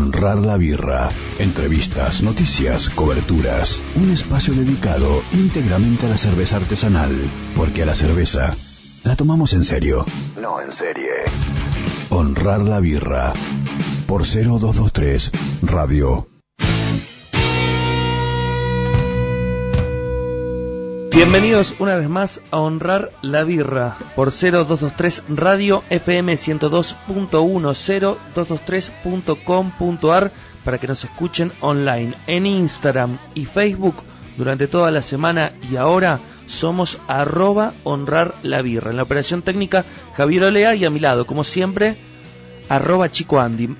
Honrar la birra. Entrevistas, noticias, coberturas. Un espacio dedicado íntegramente a la cerveza artesanal. Porque a la cerveza la tomamos en serio. No en serie. Honrar la birra. Por 0223 Radio. Bienvenidos una vez más a Honrar la Birra por 0223 Radio FM 102.1 0223.com.ar para que nos escuchen online en Instagram y Facebook durante toda la semana y ahora somos arroba honrar la birra. En la operación técnica Javier Olea y a mi lado, como siempre, arroba chico Andy.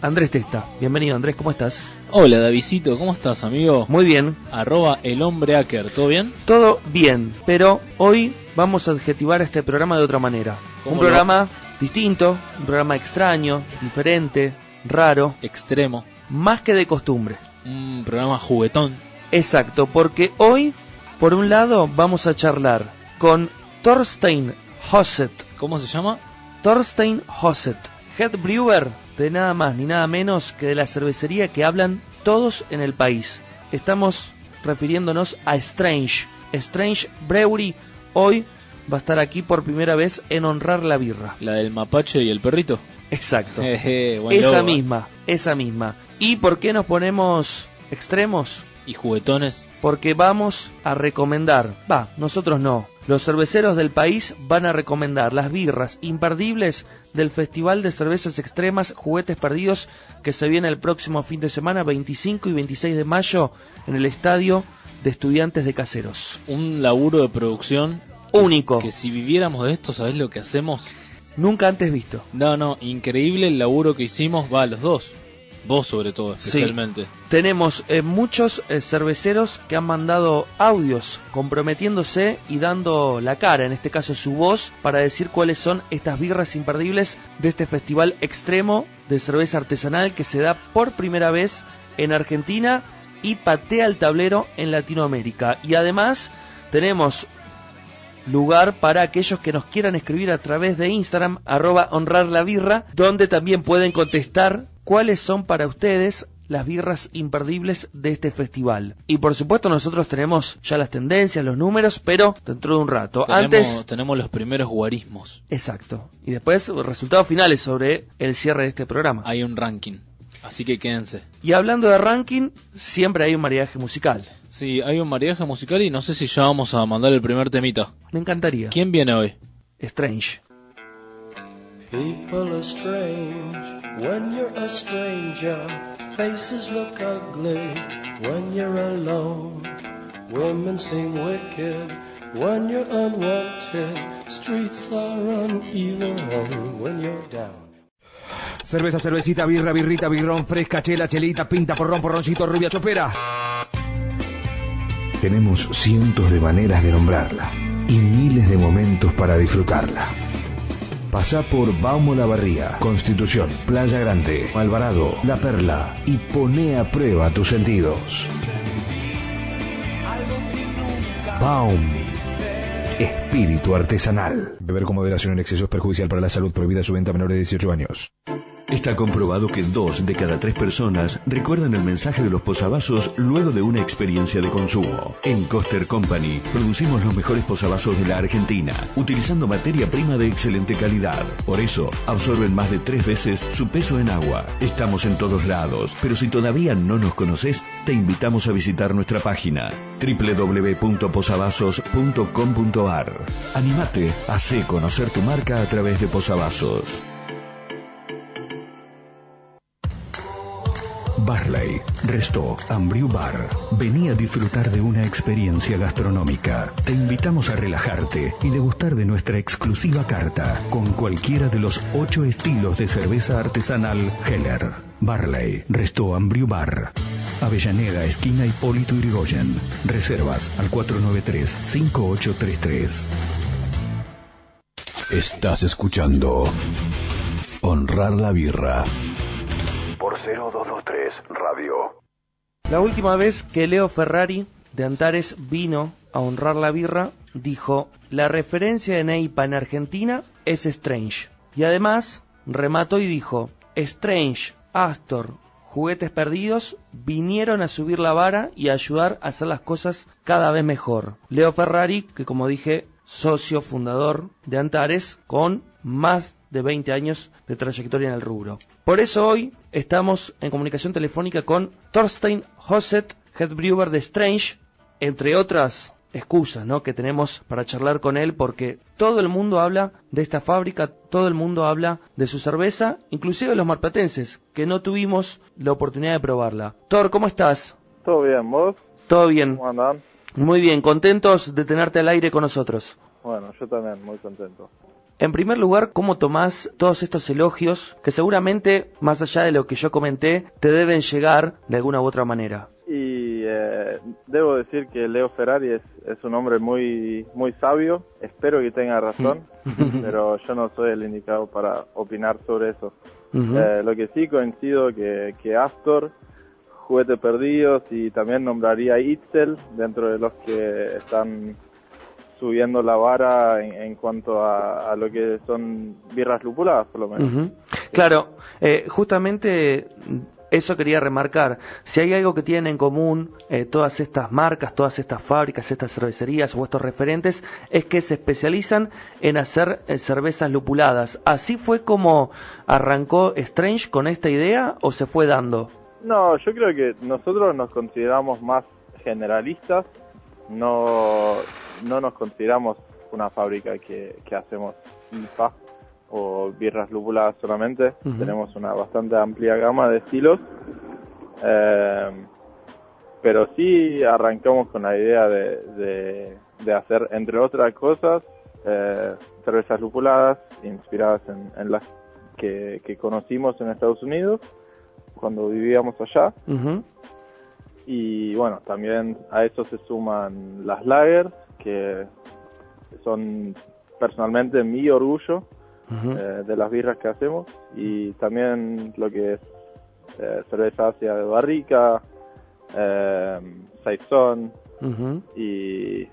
Andrés Testa. Bienvenido Andrés, ¿cómo estás? Hola Davidito, ¿cómo estás amigo? Muy bien. Arroba el hombre hacker, ¿todo bien? Todo bien, pero hoy vamos a adjetivar este programa de otra manera. Un programa distinto, un programa extraño, diferente, raro. Extremo. Más que de costumbre. Un programa juguetón. Exacto, porque hoy, por un lado, vamos a charlar con Thorstein Hosset. ¿Cómo se llama? Thorstein Hosset, head brewer de nada más ni nada menos que de la cervecería que hablan todos en el país. Estamos refiriéndonos a Strange. Strange Brewery hoy va a estar aquí por primera vez en honrar la birra. ¿La del mapache y el perrito? Exacto. esa misma, esa misma. ¿Y por qué nos ponemos extremos? ¿Y juguetones? Porque vamos a recomendar, va, nosotros no, los cerveceros del país van a recomendar las birras imperdibles del Festival de Cervezas Extremas Juguetes Perdidos que se viene el próximo fin de semana 25 y 26 de mayo en el Estadio de Estudiantes de Caseros. Un laburo de producción único. Que, si viviéramos de esto, ¿sabés lo que hacemos? Nunca antes visto. No, no, increíble el laburo que hicimos, va a los dos. Vos sobre todo, especialmente. Tenemos eh, muchos eh, cerveceros que han mandado audios comprometiéndose y dando la cara, en este caso su voz, para decir cuáles son estas birras imperdibles de este festival extremo de cerveza artesanal que se da por primera vez en Argentina y patea el tablero en Latinoamérica. Y además tenemos lugar para aquellos que nos quieran escribir a través de Instagram, arroba honrar la birra, donde también pueden contestar cuáles son para ustedes las birras imperdibles de este festival. Y por supuesto nosotros tenemos ya las tendencias, los números, pero dentro de un rato. Tenemos, Antes tenemos los primeros guarismos. Exacto. Y después resultados finales sobre el cierre de este programa. Hay un ranking. Así que quédense. Y hablando de ranking, siempre hay un mariaje musical. Sí, hay un mariaje musical y no sé si ya vamos a mandar el primer temita. Me encantaría. ¿Quién viene hoy? Strange. People are strange when you're a stranger. Faces look ugly when you're alone. Women seem wicked when you're unwanted. Streets are uneven when you're down. Cerveza, cervecita, birra, birrita, birrón, fresca, chela, chelita, pinta, porrón, porroncito, rubia, chopera. Tenemos cientos de maneras de nombrarla y miles de momentos para disfrutarla. Pasá por Baumo La Barría, Constitución, Playa Grande, Alvarado, La Perla y pone a prueba tus sentidos. Baum. Espíritu artesanal. Beber con moderación en exceso es perjudicial para la salud. Prohibida su venta a menores de 18 años. Está comprobado que dos de cada tres personas recuerdan el mensaje de los posavasos luego de una experiencia de consumo. En Coster Company producimos los mejores posavasos de la Argentina, utilizando materia prima de excelente calidad. Por eso, absorben más de tres veces su peso en agua. Estamos en todos lados, pero si todavía no nos conoces, te invitamos a visitar nuestra página www.posavasos.com.ar. Animate, hace conocer tu marca a través de posavasos. Barley, Resto, Ambriu Bar. Vení a disfrutar de una experiencia gastronómica. Te invitamos a relajarte y degustar de nuestra exclusiva carta con cualquiera de los ocho estilos de cerveza artesanal Heller. Barley, Resto, Ambriu Bar. Avellaneda, esquina Hipólito Yrigoyen. Reservas al 493-5833. Estás escuchando Honrar la Birra por 0223 Radio. La última vez que Leo Ferrari de Antares vino a honrar la birra, dijo, la referencia de Neipa en Argentina es Strange. Y además remató y dijo, Strange, Astor, juguetes perdidos vinieron a subir la vara y a ayudar a hacer las cosas cada vez mejor. Leo Ferrari, que como dije, socio fundador de Antares, con más de 20 años de trayectoria en el rubro. Por eso hoy estamos en comunicación telefónica con Thorstein Hosset, head brewer de Strange, entre otras excusas ¿no? que tenemos para charlar con él porque todo el mundo habla de esta fábrica, todo el mundo habla de su cerveza, inclusive los marplatenses, que no tuvimos la oportunidad de probarla. Thor, ¿cómo estás? Todo bien, ¿vos? Todo bien. ¿Cómo andan? Muy bien, contentos de tenerte al aire con nosotros. Bueno, yo también, muy contento. En primer lugar, ¿cómo tomás todos estos elogios que seguramente, más allá de lo que yo comenté, te deben llegar de alguna u otra manera? Y eh, debo decir que Leo Ferrari es, es un hombre muy muy sabio, espero que tenga razón, pero yo no soy el indicado para opinar sobre eso. Eh, lo que sí coincido que, que Astor, Juguete Perdidos y también nombraría Itzel dentro de los que están subiendo la vara en, en cuanto a, a lo que son birras lupuladas, por lo menos. Claro, eh, justamente eso quería remarcar. Si hay algo que tienen en común eh, todas estas marcas, todas estas fábricas, estas cervecerías o estos referentes, es que se especializan en hacer eh, cervezas lupuladas. ¿Así fue como arrancó Strange con esta idea o se fue dando? No, yo creo que nosotros nos consideramos más generalistas, no, no nos consideramos una fábrica que, que hacemos IPA o birras lupuladas solamente, tenemos una bastante amplia gama de estilos, eh, pero sí arrancamos con la idea de, de, de hacer, entre otras cosas, eh, cervezas lupuladas inspiradas en, en las que, que conocimos en Estados Unidos cuando vivíamos allá. Y bueno, también a eso se suman las lagers, que son personalmente mi orgullo eh, de las birras que hacemos. Y también lo que es eh, cerveza ácida de barrica, eh, saison Ujú. y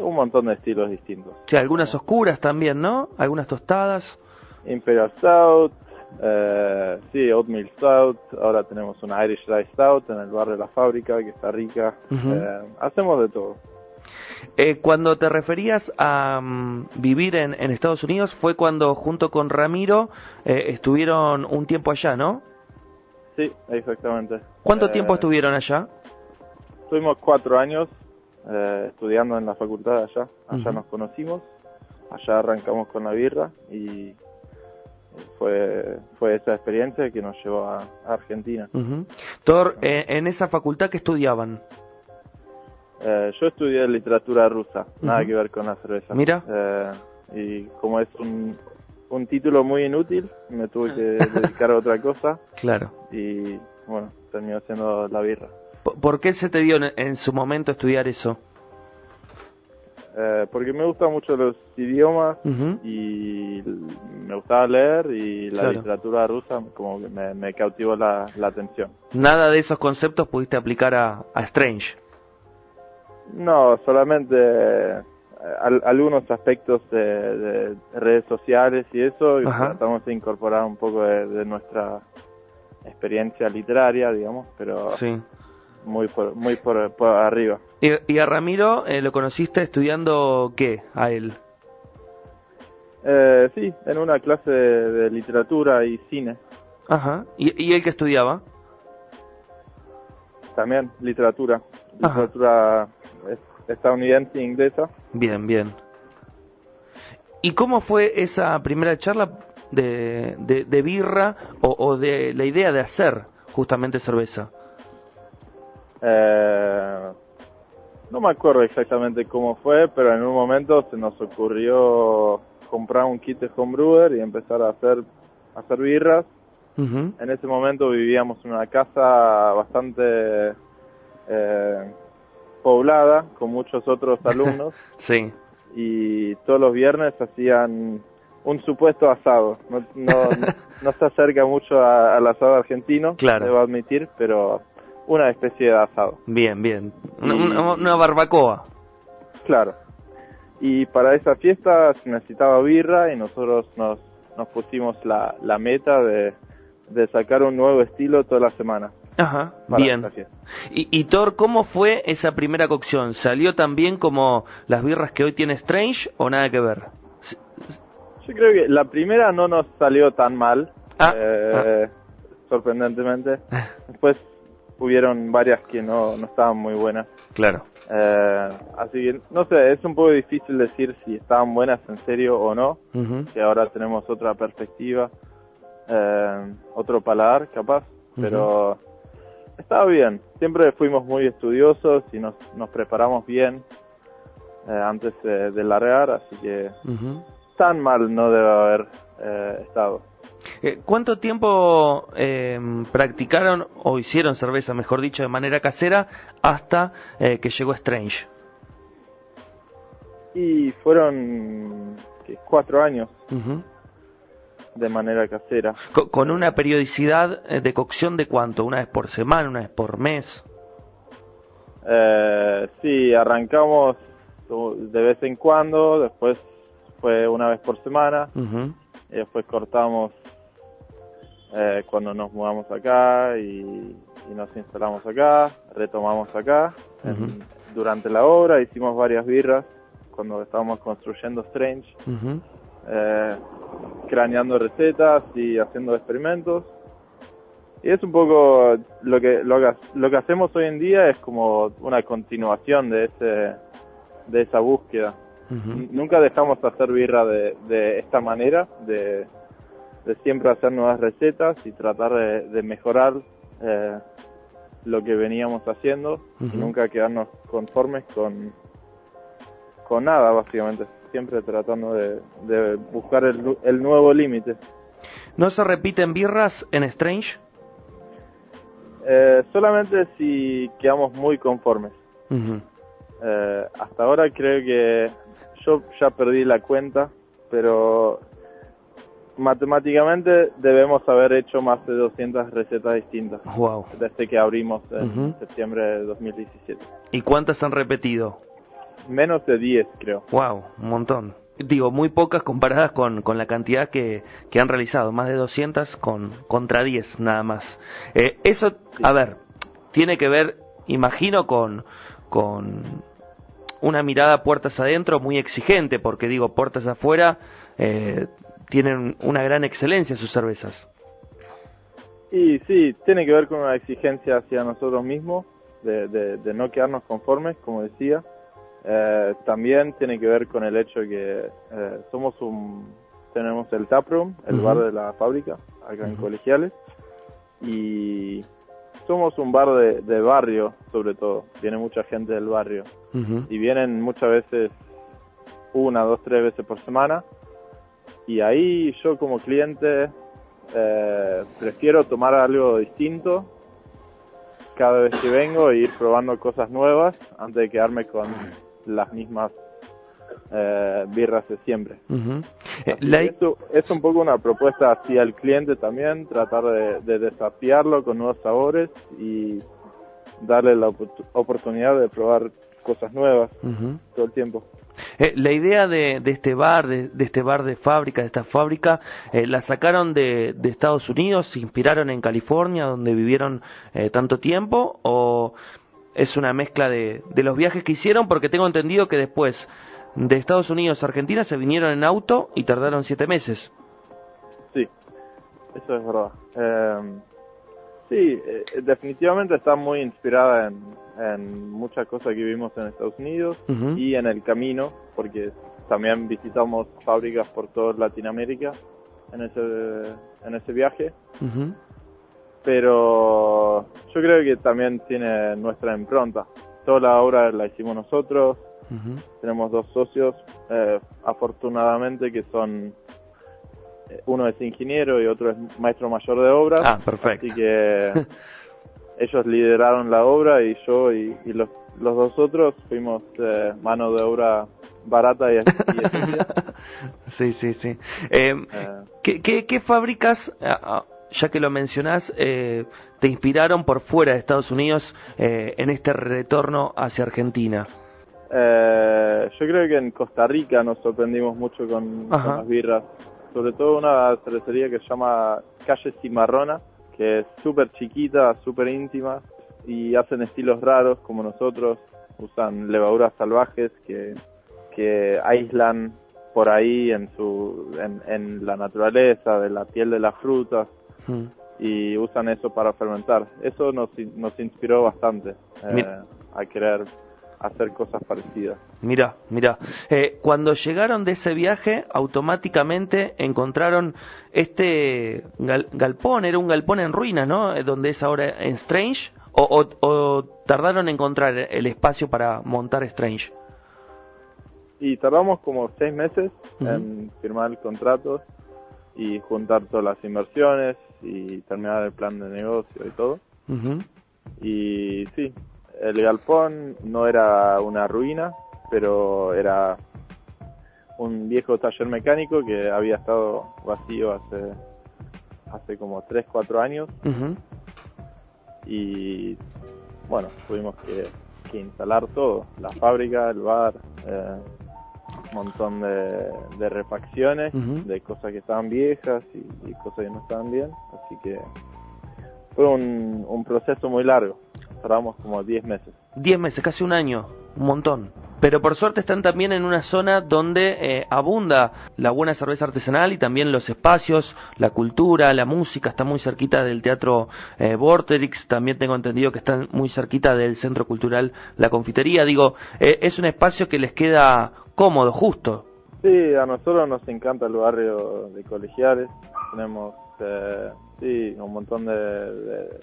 un montón de estilos distintos. Sí, algunas oscuras también, ¿no? Algunas tostadas. Imperial Stout, eh, sí, Oatmeal Stout, ahora tenemos una Irish Dry Stout en el barrio de la fábrica que está rica. Ujú. Eh, hacemos de todo. Eh, cuando te referías a mm, vivir en, en Estados Unidos fue cuando junto con Ramiro eh, estuvieron un tiempo allá, ¿no? Sí, exactamente. ¿Cuánto Eh, tiempo estuvieron allá? Estuvimos cuatro años eh, estudiando en la facultad de allá. Allá Ujú. nos conocimos, allá arrancamos con la birra y fue, fue esa experiencia que nos llevó a, a Argentina. Ujú. Thor, eh, en esa facultad que estudiaban. Eh, yo estudié literatura rusa, nada que ver con la cerveza. Mira. Eh, y como es un, un título muy inútil, me tuve que dedicar a otra cosa Claro. y bueno, terminó siendo la birra. ¿Por qué se te dio en, en su momento estudiar eso? Eh, porque me gustan mucho los idiomas y me gustaba leer y la Claro. literatura rusa como que me, me cautivó la, la atención. Nada de esos conceptos pudiste aplicar a, a Strange. No, solamente eh, al- algunos aspectos de, de redes sociales y eso, y tratamos de incorporar un poco de, de nuestra experiencia literaria, digamos, pero Sí. muy por, muy por, por arriba. Y, y a Ramiro eh, lo conociste estudiando qué? A él. Eh, sí, en una clase de, literatura y cine, Ajá. ¿Y, y él que estudiaba? también literatura, literatura es- estadounidense e inglesa. Bien, bien. ¿Y cómo fue esa primera charla de, de, de birra o, o de la idea de hacer justamente cerveza? Eh, no me acuerdo exactamente cómo fue, pero en un momento se nos ocurrió comprar un kit de homebrewer y empezar a hacer, a hacer birras. En ese momento vivíamos en una casa bastante eh, poblada con muchos otros alumnos Sí. y todos los viernes hacían un supuesto asado. No, no, no se acerca mucho a- al asado argentino, Claro. debo admitir, pero una especie de asado. Bien, bien. Una, Y- una- una barbacoa. Claro. Y para esa fiesta se necesitaba birra y nosotros nos, nos pusimos la, la meta de, de sacar un nuevo estilo toda la semana. Ajá, bien. Y, y Thor, ¿cómo fue esa primera cocción? ¿Salió tan bien como las birras que hoy tiene Strange o nada que ver? Yo creo que la primera no nos salió tan mal, Ah, eh, sorprendentemente. Después hubieron varias que no, no estaban muy buenas. Claro. Eh, así que, no sé, es un poco difícil decir si estaban buenas en serio o no, que ahora tenemos otra perspectiva, eh, otro paladar capaz, pero estaba bien. Siempre fuimos muy estudiosos y nos, nos preparamos bien eh, antes de, largar, así que tan mal no debe haber estado. Eh, ¿Cuánto tiempo eh, practicaron o hicieron cerveza, mejor dicho, de manera casera hasta eh, que llegó Strange? Y fueron cuatro años de manera casera. Co- ¿Con una periodicidad eh, de cocción de cuánto? ¿Una vez por semana, una vez por mes? Eh, sí, arrancamos de vez en cuando, después fue una vez por semana, y después cortamos eh, cuando nos mudamos acá y, y nos instalamos acá, retomamos acá. Durante la obra hicimos varias birras cuando estábamos construyendo Strange, eh, craneando recetas y haciendo experimentos. Y es un poco lo que, lo que lo que hacemos hoy en día es como una continuación de ese de esa búsqueda. Nunca dejamos de hacer birra de, de esta manera, de, de siempre hacer nuevas recetas y tratar de, de mejorar eh, lo que veníamos haciendo y nunca quedarnos conformes con, con nada, básicamente. Siempre tratando de, de buscar el, el nuevo límite. ¿No se repiten birras en Strange? Eh, solamente si quedamos muy conformes. Eh, hasta ahora creo que yo ya perdí la cuenta, pero matemáticamente debemos haber hecho más de 200 recetas distintas Wow. desde que abrimos en Ujú. septiembre de 2017. ¿Y cuántas han repetido? Menos de 10, creo. Wow, un montón. Digo, muy pocas comparadas con, con la cantidad que, que han realizado, más de 200 con, contra 10 nada más. Eh, eso, a ver, tiene que ver, imagino, con, con una mirada puertas adentro muy exigente, porque digo, puertas afuera eh, tienen una gran excelencia sus cervezas. Y sí, tiene que ver con una exigencia hacia nosotros mismos, de, de- de no quedarnos conformes, como decía. Eh, también tiene que ver con el hecho de que eh, somos un, tenemos el taproom, el bar de la fábrica, acá en. Colegiales, y somos un bar de, de barrio, sobre todo. Viene mucha gente del barrio y vienen muchas veces una, dos, tres veces por semana. Y ahí yo como cliente eh, prefiero tomar algo distinto cada vez que vengo e ir probando cosas nuevas antes de quedarme con las mismas eh, birras de siempre. Eh, la- esto es un poco una propuesta hacia el cliente también, tratar de, de desafiarlo con nuevos sabores y darle la oportu- oportunidad de probar cosas nuevas todo el tiempo. Eh, la idea de, de este bar, de, de este bar de fábrica, de esta fábrica, eh, la sacaron de, de Estados Unidos, se inspiraron en California, donde vivieron eh, tanto tiempo, o es una mezcla de, los viajes que hicieron, porque tengo entendido que después de Estados Unidos a Argentina se vinieron en auto y tardaron siete meses. Sí, eso es verdad. Eh, sí, eh, definitivamente está muy inspirada en, en muchas cosas que vimos en Estados Unidos y en el camino, porque también visitamos fábricas por toda Latinoamérica en ese, en ese viaje. Pero yo creo que también tiene nuestra impronta. Toda la obra la hicimos nosotros, tenemos dos socios, eh, afortunadamente que son, eh, uno es ingeniero y otro es maestro mayor de obras. Ah, perfecto. Así que ellos lideraron la obra y yo y, y los, los dos otros fuimos eh, mano de obra barata y, y sí, sí, sí. Eh, Eh, ¿Qué, qué, qué fábricas, ya que lo mencionás, eh, te inspiraron por fuera de Estados Unidos eh, en este retorno hacia Argentina? Eh, yo creo que en Costa Rica nos sorprendimos mucho con, con las birras. sobre todo una cervecería que se llama Calle Cimarrona, que es súper chiquita, súper íntima y hacen estilos raros como nosotros, usan levaduras salvajes que, que aíslan por ahí en, su, en, en la naturaleza, de la piel de las frutas Mm. y usan eso para fermentar. Eso nos, nos inspiró bastante eh, a querer hacer cosas parecidas. Mira, mira. Eh, cuando llegaron de ese viaje, automáticamente encontraron este gal- galpón, era un galpón en ruinas, ¿no? Eh, Donde es ahora en Strange. O, o- o tardaron en encontrar el espacio para montar Strange. Y tardamos como seis meses en firmar el contrato y juntar todas las inversiones y terminar el plan de negocio y todo. Y sí, el galpón no era una ruina, pero era un viejo taller mecánico que había estado vacío hace, hace como 3, 4 años. Y bueno, tuvimos que, que instalar todo, la fábrica, el bar, eh, un montón de, de refacciones, de cosas que estaban viejas y, y cosas que no estaban bien, así que fue un, un proceso muy largo, tardamos como 10 meses. Diez meses, casi un año, un montón. Pero por suerte están también en una zona donde eh, abunda la buena cerveza artesanal y también los espacios, la cultura, la música, está muy cerquita del teatro eh, Vorterix, también tengo entendido que están muy cerquita del centro cultural La Confitería. Digo, eh, es un espacio que les queda cómodo, justo. Sí, a nosotros nos encanta el barrio de colegiales. Tenemos eh, sí, un montón de, de-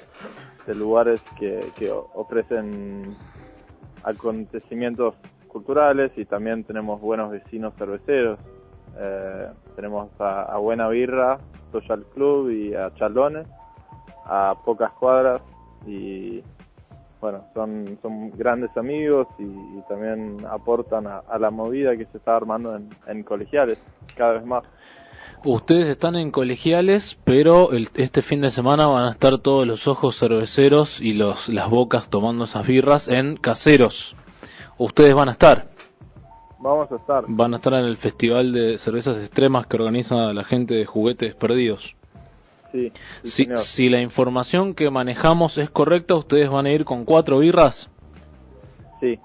de lugares que, ofrecen acontecimientos culturales y también tenemos buenos vecinos cerveceros. Eh, tenemos a, Buena Birra, Social Club y a Chalones, a pocas cuadras y bueno, son, son grandes amigos y, también aportan a, la movida que se está armando en colegiales cada vez más. Ustedes están en colegiales, pero el- este fin de semana van a estar todos los ojos cerveceros y los, las bocas tomando esas birras en caseros. Ustedes van a estar, Vamos a estar. van a estar en el Festival de Cervezas Extremas que organiza la gente de Juguetes Perdidos. Sí, sí, Si, señor. si la información que manejamos es correcta, ustedes van a ir con cuatro birras. Sí.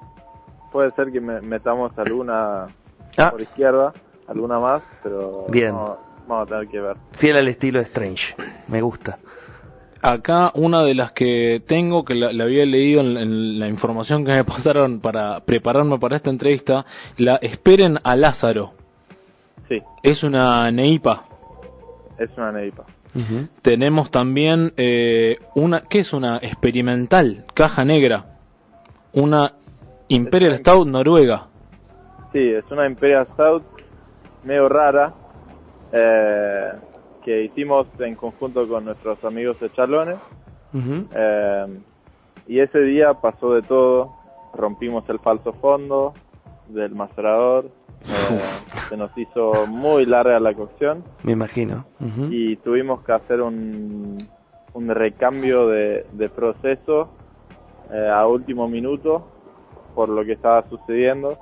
Puede ser que me- metamos alguna Ah, por izquierda, alguna más, pero Bien. Vamos, vamos a tener que ver. fiel al estilo de Strange. Me gusta. Acá una de las que tengo, que la, la había leído en, en la información que me pasaron para prepararme para esta entrevista, la Esperen a Lázaro. Sí, Es una neipa. es una neipa. Tenemos también eh, una, ¿qué es una experimental? Caja negra. Una Imperial Stout noruega. Sí, es una Imperial Stout medio rara eh, que hicimos en conjunto con nuestros amigos de Chalones. Eh, y ese día pasó de todo. Rompimos el falso fondo del macerador. eh, se nos hizo muy larga la cocción Me imagino. Y tuvimos que hacer un, un recambio de, de proceso eh, a último minuto por lo que estaba sucediendo.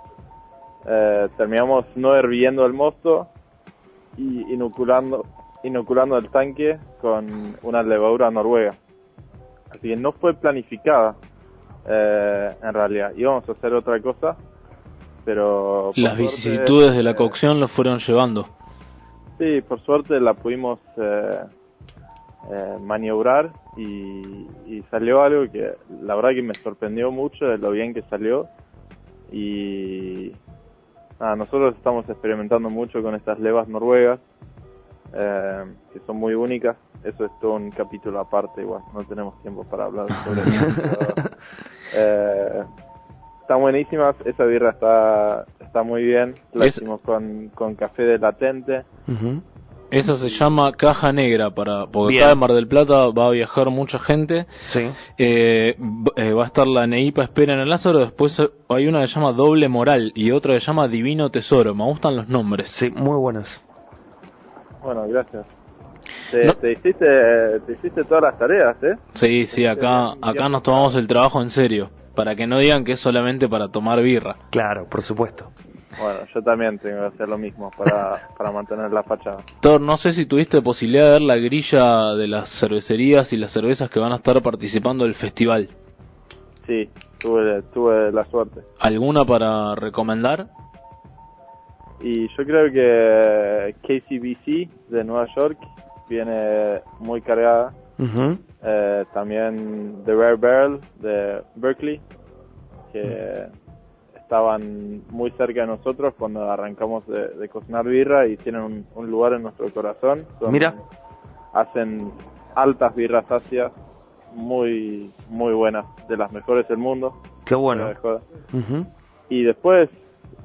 Eh, terminamos no hirviendo el mosto y inoculando, inoculando el tanque con una levadura noruega. Así que no fue planificada eh, en realidad. Íbamos a hacer otra cosa, pero... Las suerte, vicisitudes de la cocción lo fueron llevando. Sí, por suerte la pudimos eh, maniobrar y, y salió algo que la verdad que me sorprendió mucho de lo bien que salió y nada, nosotros estamos experimentando mucho con estas levas noruegas eh, que son muy únicas. Eso es todo un capítulo aparte, igual no tenemos tiempo para hablar sobre eso. eh, están buenísimas, esa birra está está muy bien, la Es- hicimos con, con café de latente. Esa se llama Caja Negra, para, porque Bien. acá en Mar del Plata va a viajar mucha gente. Sí. Eh, eh, va a estar la Neipa Espera en el Lázaro, después hay una que se llama Doble Moral y otra que se llama Divino Tesoro. Me gustan los nombres. Sí, muy buenos. Bueno, gracias. Te, No. te hiciste te hiciste todas las tareas, ¿eh? Sí, sí, acá, acá nos tomamos el trabajo en serio, para que no digan que es solamente para tomar birra. Claro, por supuesto. Bueno, yo también tengo que hacer lo mismo para, para mantener la fachada. Thor, no sé si tuviste posibilidad de ver la grilla de las cervecerías y las cervezas que van a estar participando del festival. Sí, tuve, tuve la suerte. ¿Alguna para recomendar? Y yo creo que KCBC de Nueva York viene muy cargada. Eh, también The Rare Barrel de Berkeley, que estaban muy cerca de nosotros cuando arrancamos de, de cocinar birra y tienen un, un lugar en nuestro corazón. Son- Mira. Hacen altas birras ácidas, muy, muy buenas, de las mejores del mundo. Qué bueno. Y después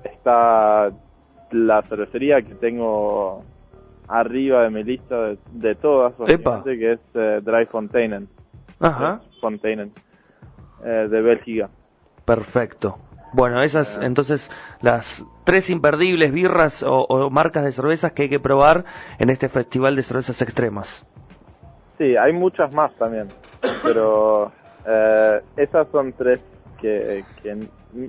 está la cervecería que tengo arriba de mi lista de, de todas, que es eh, Dry Fontainen. Ajá. Fontainen, eh, de Bélgica. Perfecto. Bueno, esas entonces las tres imperdibles birras o, o marcas de cervezas que hay que probar en este festival de cervezas extremas. Sí, hay muchas más también, pero eh, esas son tres que,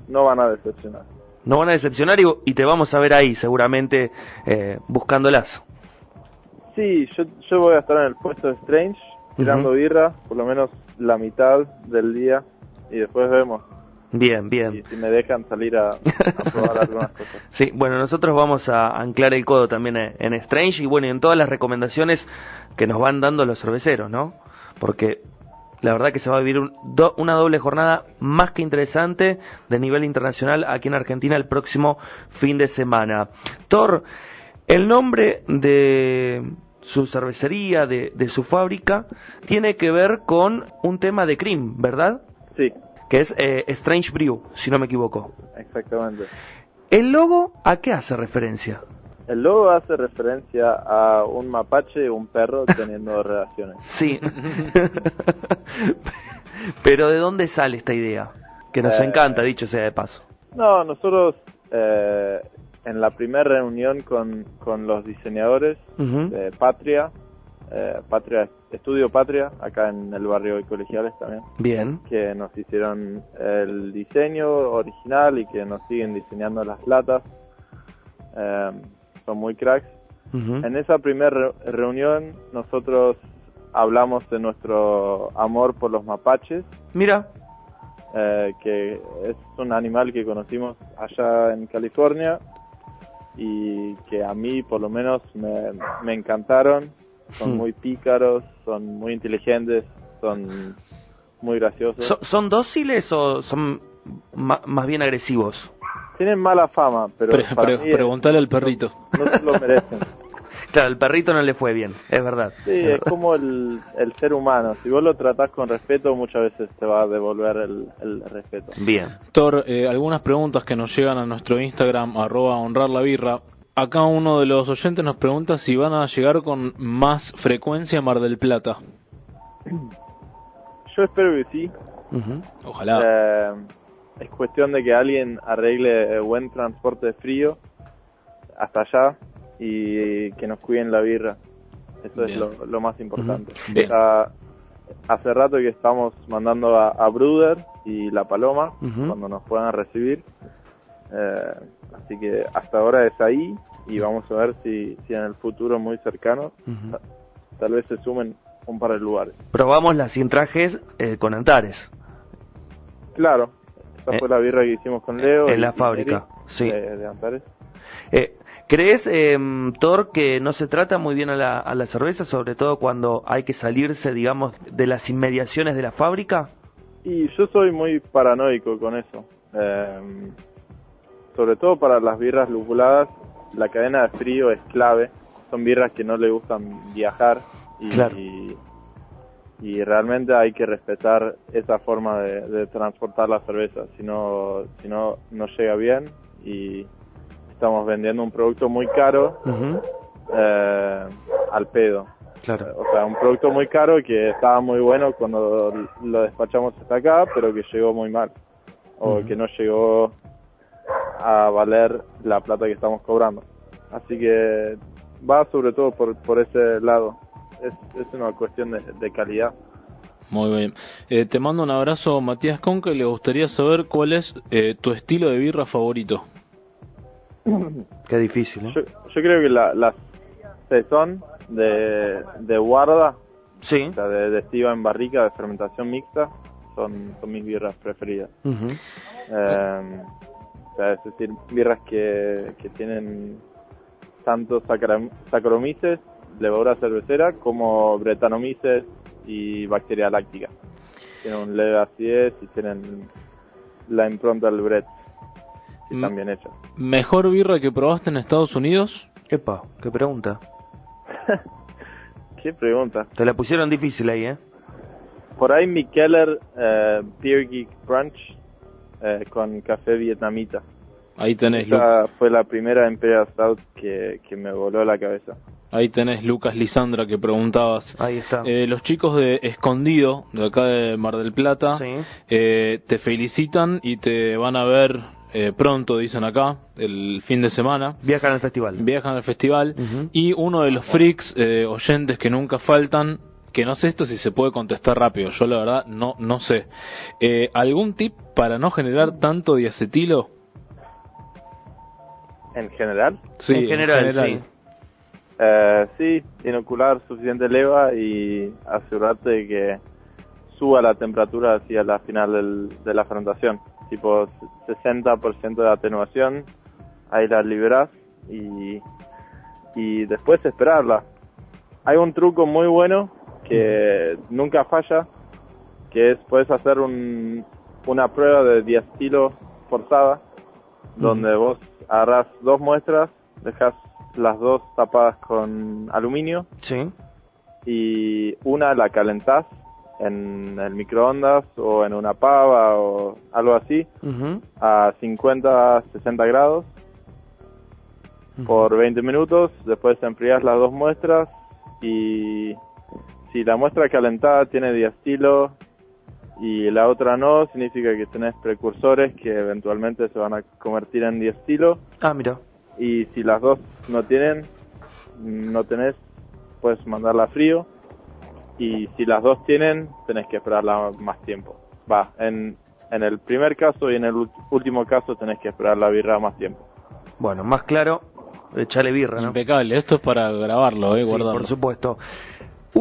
no van a decepcionar. No van a decepcionar y, y te vamos a ver ahí seguramente eh, buscándolas. Sí, yo, yo voy a estar en el puesto de Strange, tirando birra, por lo menos la mitad del día, y después vemos Bien, y bien. si me dejan salir a, a probar algunas cosas. Sí, bueno, nosotros vamos a anclar el codo también en, Strange y bueno, y en todas las recomendaciones que nos van dando los cerveceros, ¿no? Porque la verdad que se va a vivir un- do- una doble jornada más que interesante de nivel internacional aquí en Argentina el próximo fin de semana. Thor, el nombre de su cervecería, de, de su fábrica, tiene que ver con un tema de cream, ¿verdad? Sí, Que es eh, Strange Brew, si no me equivoco. exactamente. ¿El logo a qué hace referencia? El logo hace referencia a un mapache y un perro teniendo relaciones. Sí. Pero ¿de dónde sale esta idea? Que nos Eh, encanta, dicho sea de paso. No, nosotros eh, en la primera reunión con, con los diseñadores de Patria, eh, Patria, Estudio Patria, acá en el barrio de Colegiales también, Bien. que nos hicieron el diseño original y que nos siguen diseñando las latas. Eh, son muy cracks. En esa primera re- reunión nosotros hablamos de nuestro amor por los mapaches, Mira. eh, que es un animal que conocimos allá en California y que a mí por lo menos me, me encantaron. Son Hmm. muy pícaros, son muy inteligentes, son muy graciosos. So- ¿Son dóciles o son ma- más bien agresivos? Tienen mala fama, pero Pre- para pre- mí es- preguntale al perrito. no se lo merecen. Claro, el perrito no le fue bien, es verdad. Sí, es como el, el ser humano. Si vos lo tratás con respeto, muchas veces te va a devolver el, el respeto. Bien. Thor, eh, algunas preguntas que nos llegan a nuestro Instagram, arroba honrar la birra. Acá uno de los oyentes nos pregunta si van a llegar con más frecuencia a Mar del Plata. Yo espero que sí. Ojalá. Eh, es cuestión de que alguien arregle eh, buen transporte frío hasta allá y que nos cuiden la birra. Eso Bien. es lo, lo más importante. Ya hace rato que estamos mandando a, a Bruder y La Paloma cuando nos puedan recibir. Eh, así que hasta ahora es ahí y vamos a ver si, si en el futuro muy cercano tal vez se sumen un par de lugares. Probamos las sin trajes eh, con Antares. Claro, esa Eh, fue la birra que hicimos con Leo. en y- la fábrica, sí. De, de Antares. Eh, ¿Crees, eh, Thor, que no se trata muy bien a la, a la cerveza, sobre todo cuando hay que salirse, digamos, de las inmediaciones de la fábrica? Y yo soy muy paranoico con eso. Eh, sobre todo para las birras lupuladas, la cadena de frío es clave. Son birras que no le gustan viajar y, Claro. y, y realmente hay que respetar esa forma de, de transportar la cerveza. Si no, si no, no llega bien y estamos vendiendo un producto muy caro eh, al pedo. Claro. O sea, un producto muy caro que estaba muy bueno cuando lo despachamos hasta acá, pero que llegó muy mal. O que no llegó a valer la plata que estamos cobrando. Así que va sobre todo por, por ese lado. Es, es una cuestión de, de calidad. Muy bien. Eh, te mando un abrazo, Matías Conca, y le gustaría saber cuál es eh, tu estilo de birra favorito. Qué difícil, ¿eh? Yo, yo creo que la, la Saison de, de guarda, Sí. o sea, de, de estiva en barrica, de fermentación mixta, son, son mis birras preferidas. Eh, o sea, es decir, birras que, que tienen tanto Saccharomyces, levadura cervecera, como Brettanomyces y bacteria láctica. Tienen un leve acidez y tienen la impronta del Brett, y Mm. están bien hechas. ¿Mejor birra que probaste en Estados Unidos? Epa, qué pregunta. ¿Qué pregunta? Te la pusieron difícil ahí, ¿eh? Por ahí mi Keller eh, Beer Geek Brunch eh, con café vietnamita. Ahí tenés, Lu- Esa fue la primera Imperial Stout que, que me voló la cabeza. ahí tenés Lucas Lisandra que preguntabas. Ahí está. Eh, los chicos de Escondido, de acá de Mar del Plata, Sí. eh, te felicitan y te van a ver eh, pronto, dicen acá, el fin de semana. Viajan al festival. Viajan al festival y uno de los freaks eh, oyentes que nunca faltan, que no sé esto si se puede contestar rápido, yo la verdad no, no sé. Eh, ¿Algún tip para no generar tanto diacetilo? En general, Sí, en general, sí. eh, sí, inocular suficiente leva y asegurarte de que suba la temperatura hacia la final del- de la fermentación. Tipo 60% de atenuación, ahí la liberás y, y después esperarla. Hay un truco muy bueno que nunca falla, que es puedes hacer un, una prueba de diastilo forzada, donde vos agarrás dos muestras, dejas las dos tapadas con aluminio Sí. y una la calentás en el microondas o en una pava o algo así a 50 60 grados por 20 minutos. Después enfrías las dos muestras y si la muestra calentada tiene diastilo y la otra no significa que tenés precursores que eventualmente se van a convertir en diastilo Ah, mira. y si las dos no tienen, no tenés, puedes mandarla a frío. Y si las dos tienen, tenés que esperarla más tiempo. Va, en, en el primer caso y en el último caso tenés que esperar la birra más tiempo. Bueno, más claro, echale birra, ¿no? Impecable, esto es para grabarlo, eh, Sí, guardarlo. por supuesto.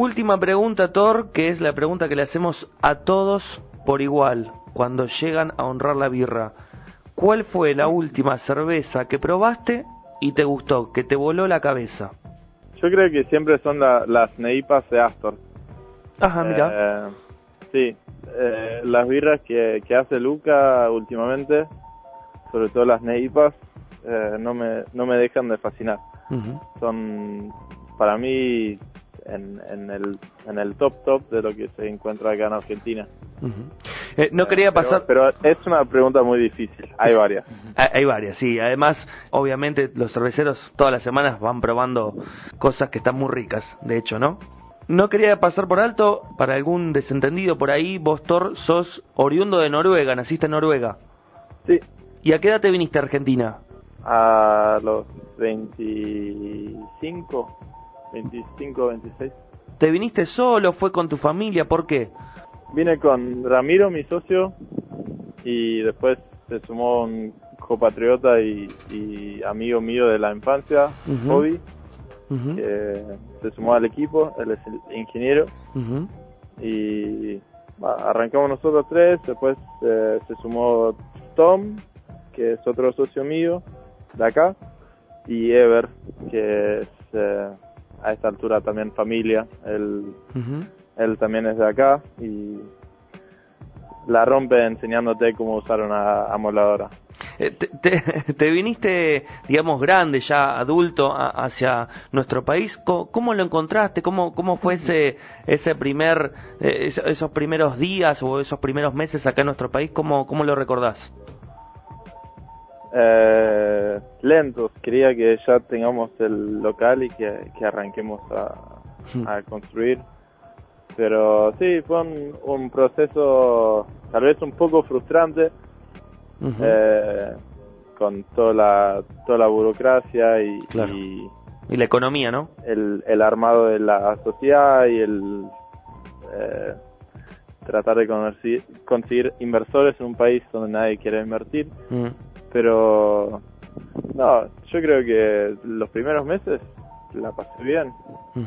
Última pregunta, Thor, que es la pregunta que le hacemos a todos por igual cuando llegan a honrar la birra. ¿Cuál fue la última cerveza que probaste y te gustó, que te voló la cabeza? Yo creo que siempre son la- las neipas de Astor. Ajá, mira. Eh, sí, eh, las birras que, que hace Luca últimamente, sobre todo las neipas, eh, no, me, no me dejan de fascinar. Son para mí en, en el en el top top de lo que se encuentra acá en Argentina. Eh, no quería Pero- pasar... pero, es una pregunta muy difícil. Hay varias. Hay, hay varias, sí. Además, obviamente, los cerveceros todas las semanas van probando cosas que están muy ricas, de hecho, ¿no? No quería pasar por alto, para algún desentendido por ahí, vos, Thor, sos oriundo de Noruega, naciste en Noruega. Sí, ¿Y a qué edad te viniste a Argentina? a los 25, 25, 26. ¿Te viniste solo? ¿Fue con tu familia? ¿Por qué? Vine con Ramiro, mi socio, y después se sumó un copatriota y, y amigo mío de la infancia, Ujú. Bobby, Ujú, que se sumó al equipo, él es el ingeniero. y arrancamos nosotros tres, después eh, se sumó Tom, que es otro socio mío de acá, y Ever, que es eh, a esta altura también familia, él, él también es de acá y la rompe enseñándote cómo usar una amoladora. Eh, te, te- te viniste, digamos, grande, ya adulto, a- hacia nuestro país. ¿Cómo, lo encontraste? ¿Cómo, cómo fue ese, ese primer, eh, es- esos primeros días o esos primeros meses acá en nuestro país? ¿Cómo, cómo lo recordás? Eh, lentos, quería que ya tengamos el local y que, que arranquemos a, a construir. Pero sí, fue un, un proceso tal vez un poco frustrante eh, con toda la, toda la burocracia y, Claro. y Y la economía, ¿no? el, el armado de la sociedad y el eh, tratar de conseguir inversores en un país donde nadie quiere invertir Mm. Pero No, yo creo que los primeros meses la pasé bien.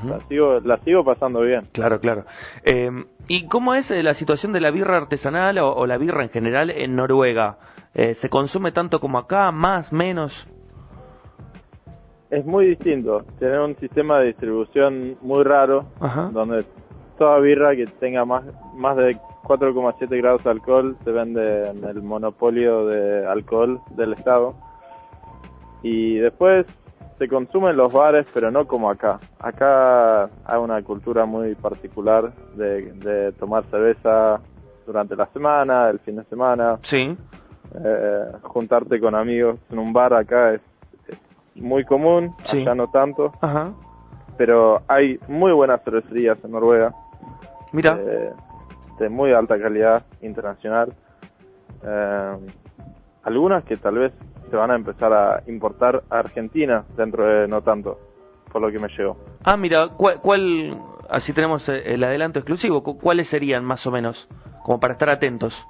La sigo, la sigo pasando bien. Claro, claro. Eh, ¿Y cómo es eh, la situación de la birra artesanal o, o la birra en general en Noruega? Eh, ¿Se consume tanto como acá? ¿Más? ¿Menos? Es muy distinto. Tener un sistema de distribución muy raro, Ajá. donde toda birra que tenga más, más de 4,7 grados de alcohol se vende en el monopolio de alcohol del Estado. Y después se consume en los bares, pero no como acá. Acá hay una cultura muy particular de, de tomar cerveza durante la semana, el fin de semana. Sí. Eh, juntarte con amigos en un bar acá es, es muy común, Sí. allá no tanto, Ajá. pero hay muy buenas cervecerías en Noruega, Mira. eh, de muy alta calidad internacional. Eh, algunas que tal vez se van a empezar a importar a Argentina dentro de no tanto, por lo que me llegó. Ah, mira, ¿cuál, cuál- así tenemos eh, el adelanto exclusivo, cu- ¿cuáles serían más o menos? Como para estar atentos.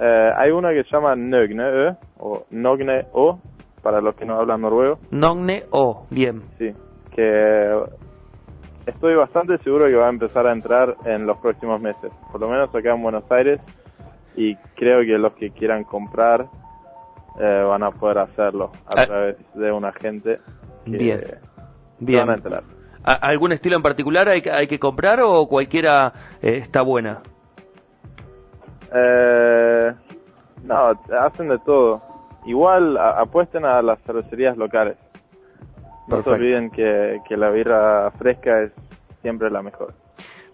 Eh, hay una que se llama Nøgne Ö, o Nogne O, para los que no hablan noruego. Nogne O, bien. Sí, que estoy bastante seguro que va a empezar a entrar en los próximos meses, por lo menos acá en Buenos Aires, y creo que los que quieran comprar eh, van a poder hacerlo a Ah. través de un agente que Bien. Bien. van a enterar. ¿A- ¿Algún estilo en particular hay que, hay que comprar o cualquiera eh, está buena? Eh, no, hacen de todo. Igual a- apuesten a las cervecerías locales. No Perfecto. se olviden que, que la birra fresca es siempre la mejor.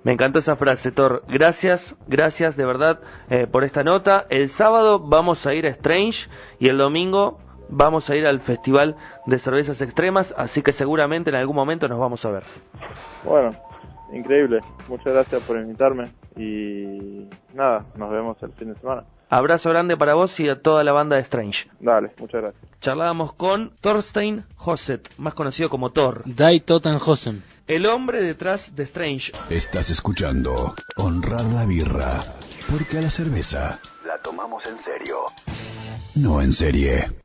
Me encantó esa frase, Thor. Gracias, gracias de verdad eh, por esta nota. El sábado vamos a ir a Strange y el domingo vamos a ir al Festival de Cervezas Extremas, así que seguramente en algún momento nos vamos a ver. Bueno, increíble. Muchas gracias por invitarme y nada, nos vemos el fin de semana. Abrazo grande para vos y a toda la banda de Strange. Dale, muchas gracias. Charlábamos con Thorstein Hosset, más conocido como Thor, Dai Tottenhausen. el hombre detrás de Strange. Estás escuchando Honrar la Birra, porque a la cerveza la tomamos en serio. No en serie.